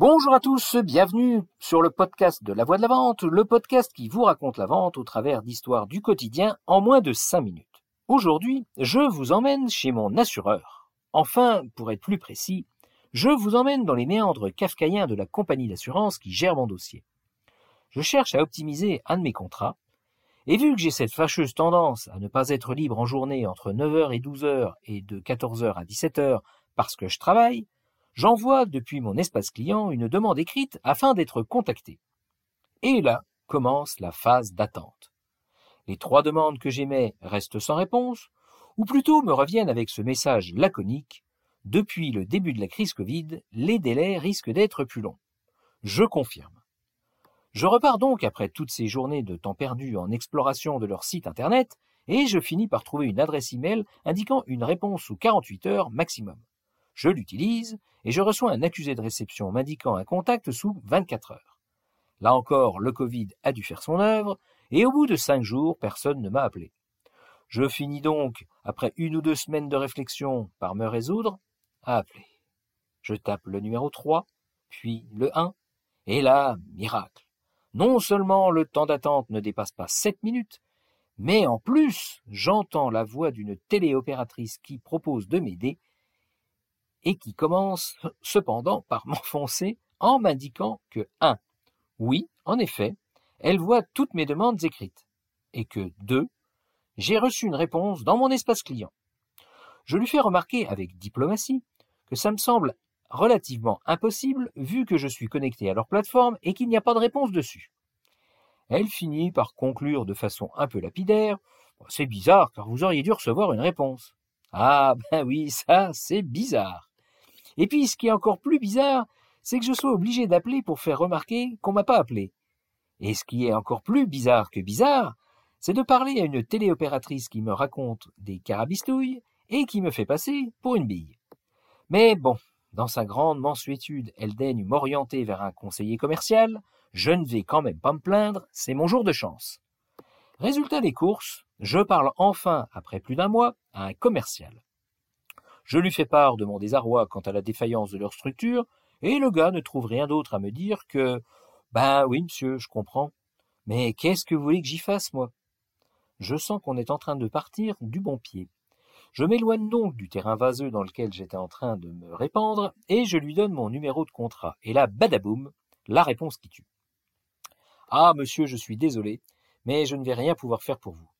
Bonjour à tous, bienvenue sur le podcast de la voix de la vente, le podcast qui vous raconte la vente au travers d'histoires du quotidien en moins de 5 minutes. Aujourd'hui, je vous emmène chez mon assureur. Enfin, pour être plus précis, je vous emmène dans les méandres kafkaïens de la compagnie d'assurance qui gère mon dossier. Je cherche à optimiser un de mes contrats, et vu que j'ai cette fâcheuse tendance à ne pas être libre en journée entre 9h et 12h et de 14h à 17h parce que je travaille, J'envoie depuis mon espace client une demande écrite afin d'être contacté. Et là commence la phase d'attente. Les trois demandes que j'émets restent sans réponse, ou plutôt me reviennent avec ce message laconique Depuis le début de la crise Covid, les délais risquent d'être plus longs. Je confirme. Je repars donc après toutes ces journées de temps perdu en exploration de leur site internet et je finis par trouver une adresse email indiquant une réponse sous 48 heures maximum. Je l'utilise et je reçois un accusé de réception m'indiquant un contact sous 24 heures. Là encore, le Covid a dû faire son œuvre et au bout de cinq jours, personne ne m'a appelé. Je finis donc, après une ou deux semaines de réflexion, par me résoudre à appeler. Je tape le numéro 3, puis le 1, et là, miracle. Non seulement le temps d'attente ne dépasse pas 7 minutes, mais en plus, j'entends la voix d'une téléopératrice qui propose de m'aider et qui commence cependant par m'enfoncer en m'indiquant que 1. Oui, en effet, elle voit toutes mes demandes écrites, et que 2. J'ai reçu une réponse dans mon espace client. Je lui fais remarquer avec diplomatie que ça me semble relativement impossible vu que je suis connecté à leur plateforme et qu'il n'y a pas de réponse dessus. Elle finit par conclure de façon un peu lapidaire C'est bizarre car vous auriez dû recevoir une réponse. Ah ben oui, ça c'est bizarre. Et puis, ce qui est encore plus bizarre, c'est que je sois obligé d'appeler pour faire remarquer qu'on m'a pas appelé. Et ce qui est encore plus bizarre que bizarre, c'est de parler à une téléopératrice qui me raconte des carabistouilles et qui me fait passer pour une bille. Mais bon, dans sa grande mansuétude, elle daigne m'orienter vers un conseiller commercial, je ne vais quand même pas me plaindre, c'est mon jour de chance. Résultat des courses, je parle enfin, après plus d'un mois, à un commercial. Je lui fais part de mon désarroi quant à la défaillance de leur structure, et le gars ne trouve rien d'autre à me dire que Ben oui, monsieur, je comprends. Mais qu'est-ce que vous voulez que j'y fasse, moi? Je sens qu'on est en train de partir du bon pied. Je m'éloigne donc du terrain vaseux dans lequel j'étais en train de me répandre, et je lui donne mon numéro de contrat. Et là, badaboum, la réponse qui tue. Ah, monsieur, je suis désolé, mais je ne vais rien pouvoir faire pour vous.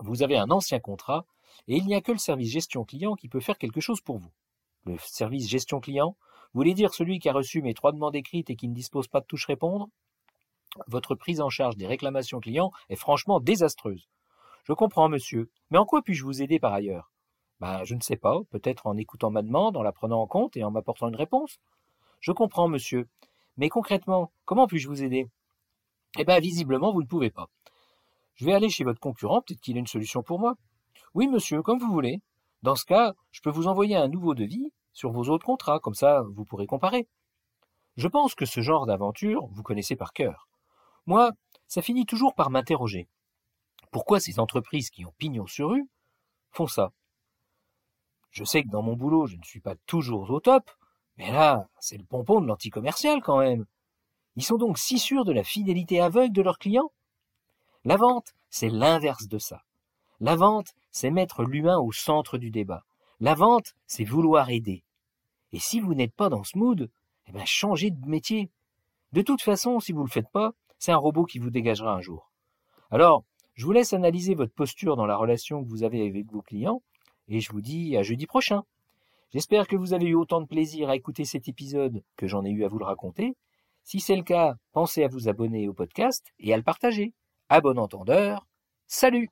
Vous avez un ancien contrat, et il n'y a que le service gestion client qui peut faire quelque chose pour vous. Le service gestion client, vous voulez dire celui qui a reçu mes trois demandes écrites et qui ne dispose pas de touche répondre? Votre prise en charge des réclamations clients est franchement désastreuse. Je comprends, monsieur, mais en quoi puis-je vous aider par ailleurs? Ben, je ne sais pas, peut-être en écoutant ma demande, en la prenant en compte et en m'apportant une réponse. Je comprends, monsieur, mais concrètement, comment puis-je vous aider? Eh bien, visiblement, vous ne pouvez pas. Je vais aller chez votre concurrent, peut-être qu'il a une solution pour moi. Oui, monsieur, comme vous voulez. Dans ce cas, je peux vous envoyer un nouveau devis sur vos autres contrats, comme ça vous pourrez comparer. Je pense que ce genre d'aventure, vous connaissez par cœur. Moi, ça finit toujours par m'interroger. Pourquoi ces entreprises qui ont pignon sur rue font ça? Je sais que dans mon boulot, je ne suis pas toujours au top, mais là, c'est le pompon de l'anticommercial quand même. Ils sont donc si sûrs de la fidélité aveugle de leurs clients? La vente, c'est l'inverse de ça. La vente, c'est mettre l'humain au centre du débat. La vente, c'est vouloir aider. Et si vous n'êtes pas dans ce mood, eh bien, changez de métier. De toute façon, si vous ne le faites pas, c'est un robot qui vous dégagera un jour. Alors, je vous laisse analyser votre posture dans la relation que vous avez avec vos clients, et je vous dis à jeudi prochain. J'espère que vous avez eu autant de plaisir à écouter cet épisode que j'en ai eu à vous le raconter. Si c'est le cas, pensez à vous abonner au podcast et à le partager. À bon entendeur, salut